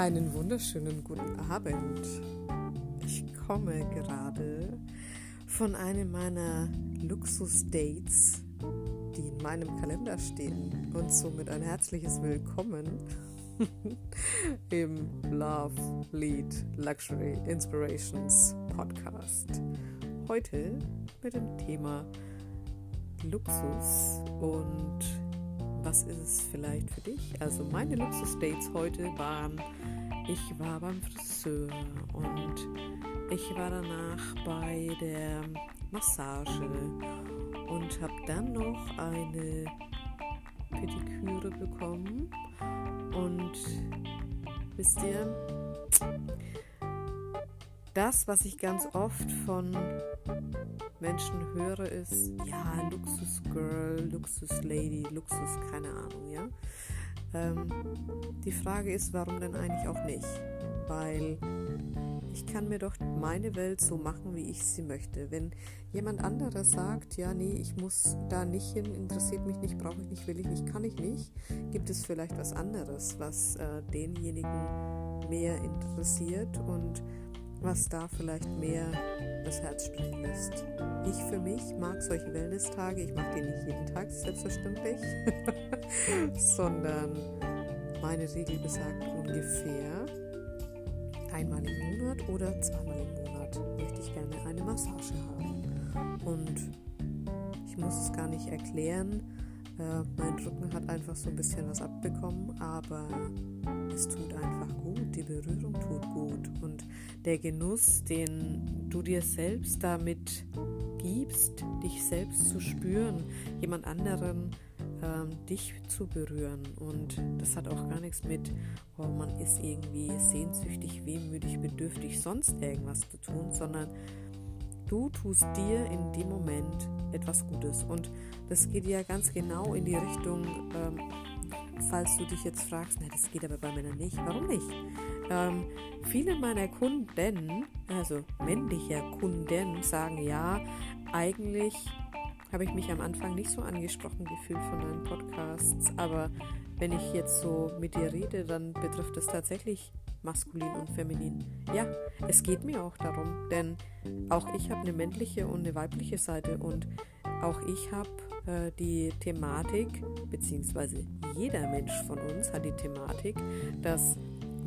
Einen wunderschönen guten Abend. Ich komme gerade von einem meiner Luxus-Dates, die in meinem Kalender stehen und somit ein herzliches Willkommen im Love Lead Luxury Inspirations Podcast. Heute mit dem Thema Luxus und was ist es vielleicht für dich? Also meine Luxus-Dates heute waren, ich war beim Friseur und ich war danach bei der Massage und habe dann noch eine Pediküre bekommen und wisst ihr, das, was ich ganz oft von Menschen höre, ist, ja, Luxus Girl, Luxus keine Ahnung, ja. Ähm, die Frage ist, warum denn eigentlich auch nicht? Weil ich kann mir doch meine Welt so machen, wie ich sie möchte. Wenn jemand anderes sagt, ja, nee, ich muss da nicht hin, interessiert mich nicht, brauche ich nicht, will ich nicht, kann ich nicht, gibt es vielleicht was anderes, was äh, denjenigen mehr interessiert und was da vielleicht mehr das Herz springen lässt. Ich für mich mag solche Wellness-Tage, ich mache die nicht jeden Tag, selbstverständlich, sondern meine Regel besagt ungefähr einmal im Monat oder zweimal im Monat möchte ich gerne eine Massage haben. Und ich muss es gar nicht erklären, äh, mein Rücken hat einfach so ein bisschen was abbekommen, aber es tut einfach gut, die Berührung tut gut. Und der Genuss, den du dir selbst damit gibst, dich selbst zu spüren, jemand anderen ähm, dich zu berühren. Und das hat auch gar nichts mit, oh, man ist irgendwie sehnsüchtig, wehmütig, bedürftig, sonst irgendwas zu tun, sondern du tust dir in dem Moment etwas Gutes. Und das geht ja ganz genau in die Richtung, ähm, falls du dich jetzt fragst, na, das geht aber bei Männern nicht. Warum nicht? Ähm, viele meiner Kunden, also männliche Kunden, sagen ja, eigentlich habe ich mich am Anfang nicht so angesprochen gefühlt von deinen Podcasts, aber wenn ich jetzt so mit dir rede, dann betrifft es tatsächlich maskulin und feminin. Ja, es geht mir auch darum, denn auch ich habe eine männliche und eine weibliche Seite und auch ich habe äh, die Thematik, beziehungsweise jeder Mensch von uns hat die Thematik, dass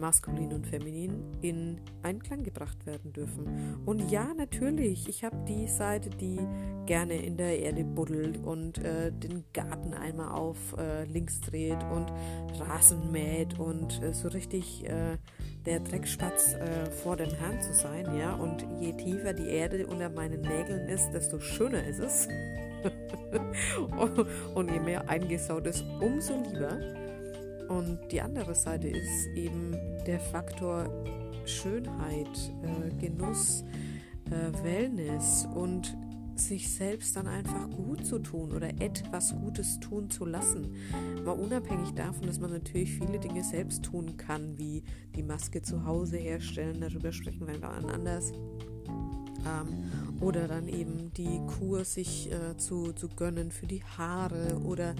maskulin und feminin in Einklang gebracht werden dürfen. Und ja, natürlich, ich habe die Seite, die gerne in der Erde buddelt und äh, den Garten einmal auf äh, links dreht und Rasen mäht und äh, so richtig äh, der Dreckspatz äh, vor dem Herrn zu sein, ja. Und je tiefer die Erde unter meinen Nägeln ist, desto schöner ist es. und je mehr eingesaut ist, umso lieber. Und die andere Seite ist eben der Faktor Schönheit, äh, Genuss, äh, Wellness und sich selbst dann einfach gut zu tun oder etwas Gutes tun zu lassen. Mal unabhängig davon, dass man natürlich viele Dinge selbst tun kann, wie die Maske zu Hause herstellen, darüber sprechen wir dann anders. Ähm, oder dann eben die Kur sich äh, zu, zu gönnen für die Haare oder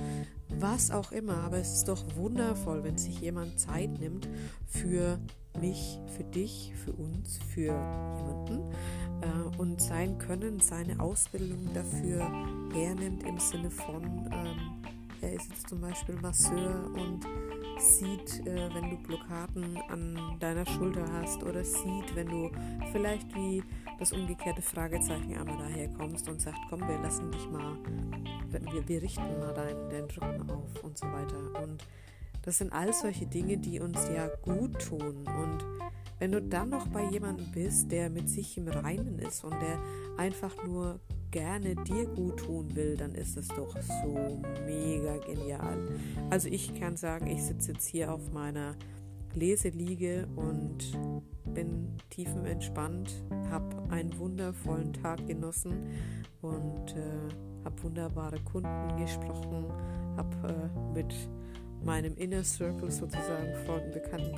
was auch immer. Aber es ist doch wundervoll, wenn sich jemand Zeit nimmt für mich, für dich, für uns, für jemanden äh, und sein Können, seine Ausbildung dafür hernimmt im Sinne von, ähm, er ist jetzt zum Beispiel Masseur und sieht, äh, wenn du Blockaden an deiner Schulter hast oder sieht, wenn du vielleicht wie das umgekehrte Fragezeichen einmal daher kommst und sagt, komm, wir lassen dich mal, wir, wir richten mal deinen, deinen Rücken auf und so weiter. Und das sind all solche Dinge, die uns ja gut tun. Und wenn du dann noch bei jemandem bist, der mit sich im Reinen ist und der einfach nur gerne dir gut tun will, dann ist es doch so mega genial. Also ich kann sagen, ich sitze jetzt hier auf meiner Leseliege und bin tiefenentspannt, habe einen wundervollen Tag genossen und äh, habe wunderbare Kunden gesprochen, habe äh, mit meinem Inner Circle sozusagen, Freunden, Bekannten,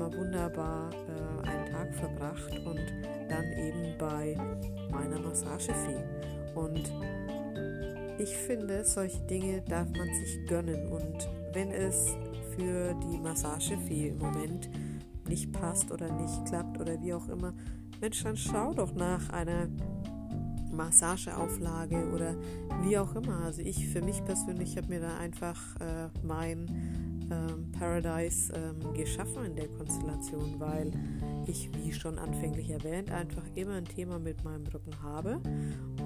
einmal wunderbar äh, einen Tag verbracht und dann eben bei meiner Massagefee. Und ich finde, solche Dinge darf man sich gönnen und wenn es für die Massagefee im Moment nicht passt oder nicht klappt oder wie auch immer, Mensch, dann schau doch nach einer Massageauflage oder wie auch immer. Also ich für mich persönlich habe mir da einfach äh, mein ähm, Paradise ähm, geschaffen in der Konstellation, weil ich, wie schon anfänglich erwähnt, einfach immer ein Thema mit meinem Rücken habe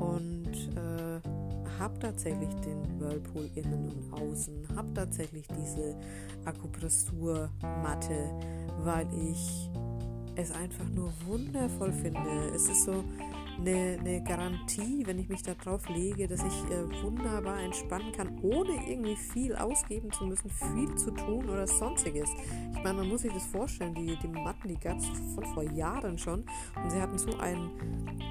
und äh, habe tatsächlich den Whirlpool innen und außen, habe tatsächlich diese Akupressurmatte, weil ich es einfach nur wundervoll finde. Es ist so, eine, eine Garantie, wenn ich mich da drauf lege, dass ich äh, wunderbar entspannen kann, ohne irgendwie viel ausgeben zu müssen, viel zu tun oder sonstiges. Ich meine, man muss sich das vorstellen, die, die Matten, die gab es von vor Jahren schon und sie hatten so einen,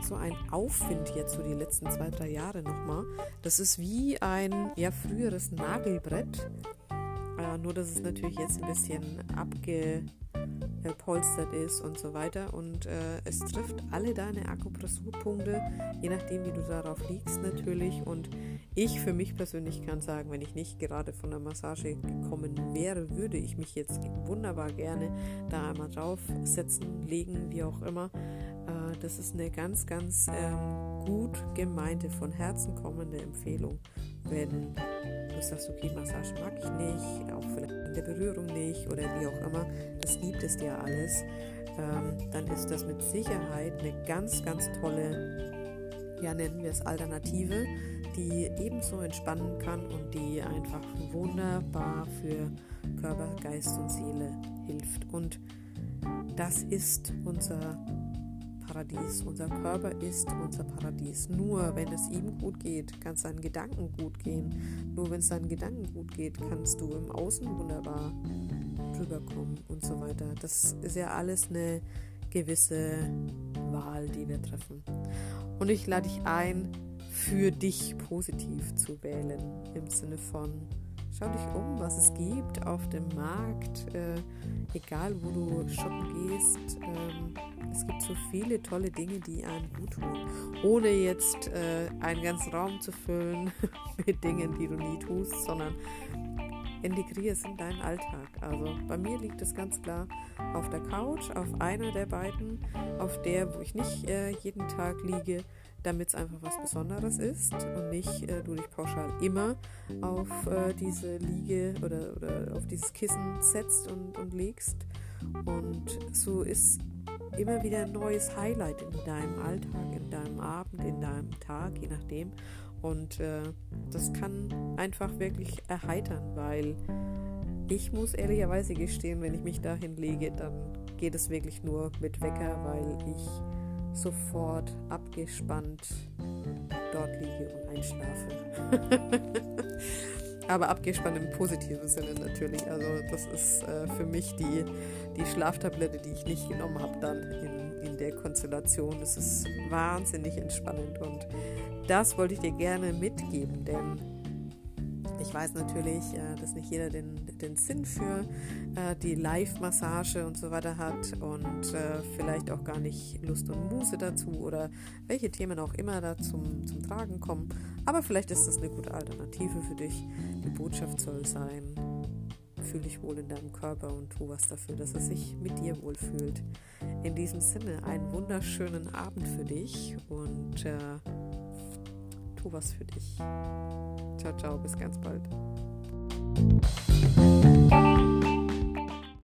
so einen Aufwind jetzt, so die letzten zwei, drei Jahre nochmal. Das ist wie ein ja, früheres Nagelbrett, äh, nur dass es natürlich jetzt ein bisschen abge polstert ist und so weiter. Und äh, es trifft alle deine Akupressurpunkte, je nachdem, wie du darauf liegst natürlich. Und ich für mich persönlich kann sagen, wenn ich nicht gerade von der Massage gekommen wäre, würde ich mich jetzt wunderbar gerne da einmal draufsetzen, legen, wie auch immer. Äh, das ist eine ganz, ganz ähm, gut gemeinte, von Herzen kommende Empfehlung, wenn du sagst, okay, Massage mag ich nicht, auch vielleicht der Berührung nicht oder wie auch immer, das gibt es dir alles, ähm, dann ist das mit Sicherheit eine ganz, ganz tolle, ja nennen wir es Alternative, die ebenso entspannen kann und die einfach wunderbar für Körper, Geist und Seele hilft. Und das ist unser Paradies. Unser Körper ist unser Paradies. Nur wenn es ihm gut geht, kann es seinen Gedanken gut gehen. Nur wenn es seinen Gedanken gut geht, kannst du im Außen wunderbar rüberkommen und so weiter. Das ist ja alles eine gewisse Wahl, die wir treffen. Und ich lade dich ein, für dich positiv zu wählen, im Sinne von Schau dich um, was es gibt auf dem Markt, äh, egal wo du shoppen gehst. Ähm, es gibt so viele tolle Dinge, die einem gut tun, ohne jetzt äh, einen ganzen Raum zu füllen mit Dingen, die du nie tust, sondern integriere es in deinen Alltag. Also bei mir liegt es ganz klar auf der Couch, auf einer der beiden, auf der, wo ich nicht äh, jeden Tag liege, damit es einfach was Besonderes ist und nicht äh, du dich pauschal immer auf äh, diese Liege oder, oder auf dieses Kissen setzt und, und legst. Und so ist immer wieder ein neues Highlight in deinem Alltag, in deinem Abend, in deinem Tag, je nachdem. Und äh, das kann einfach wirklich erheitern, weil ich muss ehrlicherweise gestehen, wenn ich mich da hinlege, dann geht es wirklich nur mit Wecker, weil ich sofort abgespannt dort liege und einschlafe. Aber abgespannt im positiven Sinne natürlich. Also das ist äh, für mich die, die Schlaftablette, die ich nicht genommen habe dann in, in der Konstellation. Das ist wahnsinnig entspannend und das wollte ich dir gerne mitgeben, denn ich weiß natürlich, äh, dass nicht jeder den, den Sinn für äh, die Live-Massage und so weiter hat und äh, vielleicht auch gar nicht Lust und Muße dazu oder welche Themen auch immer da zum, zum Tragen kommen. Aber vielleicht ist das eine gute Alternative für dich. Die Botschaft soll sein, fühle dich wohl in deinem Körper und tu was dafür, dass er sich mit dir wohlfühlt. In diesem Sinne, einen wunderschönen Abend für dich und äh, tu was für dich. Ciao, ciao, bis ganz bald.